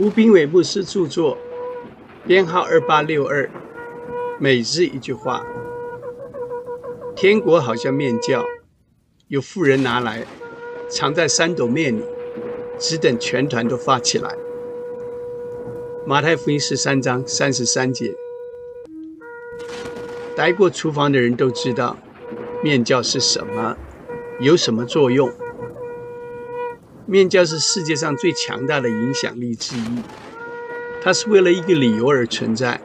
吴斌伟牧师著作，编号二八六二，每日一句话。天国好像面教，有富人拿来藏在三斗面里，只等全团都发起来。马太福音十三章三十三节。待过厨房的人都知道，面教是什么，有什么作用。面教是世界上最强大的影响力之一，它是为了一个理由而存在，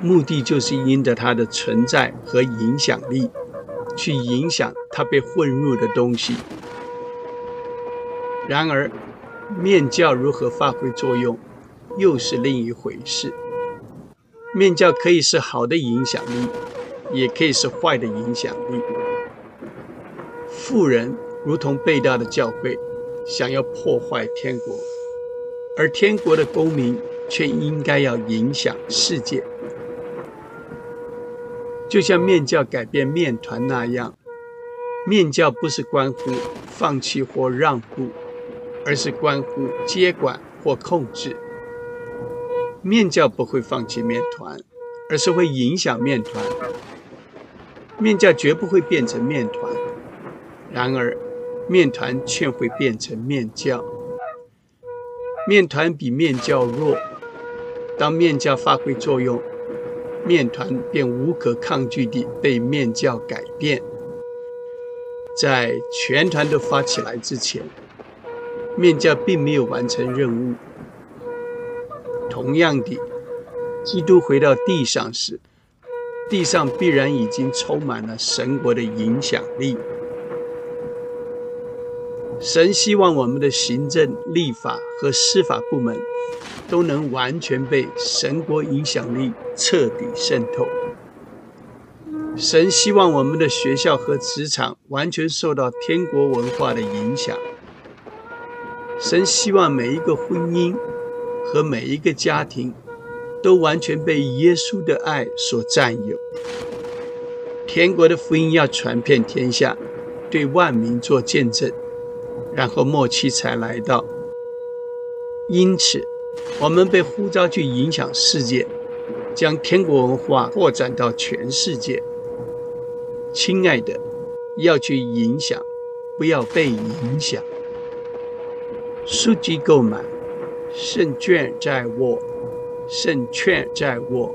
目的就是因着它的存在和影响力，去影响它被混入的东西。然而，面教如何发挥作用，又是另一回事。面教可以是好的影响力，也可以是坏的影响力。富人如同被盗的教会。想要破坏天国，而天国的公民却应该要影响世界，就像面教改变面团那样。面教不是关乎放弃或让步，而是关乎接管或控制。面教不会放弃面团，而是会影响面团。面教绝不会变成面团。然而。面团却会变成面教，面团比面教弱。当面教发挥作用，面团便无可抗拒地被面教改变。在全团都发起来之前，面教并没有完成任务。同样的，基督回到地上时，地上必然已经充满了神国的影响力。神希望我们的行政、立法和司法部门都能完全被神国影响力彻底渗透。神希望我们的学校和职场完全受到天国文化的影响。神希望每一个婚姻和每一个家庭都完全被耶稣的爱所占有。天国的福音要传遍天下，对万民做见证。然后末期才来到，因此我们被呼召去影响世界，将天国文化扩展到全世界。亲爱的，要去影响，不要被影响。书籍购买，胜券在握，胜券在握。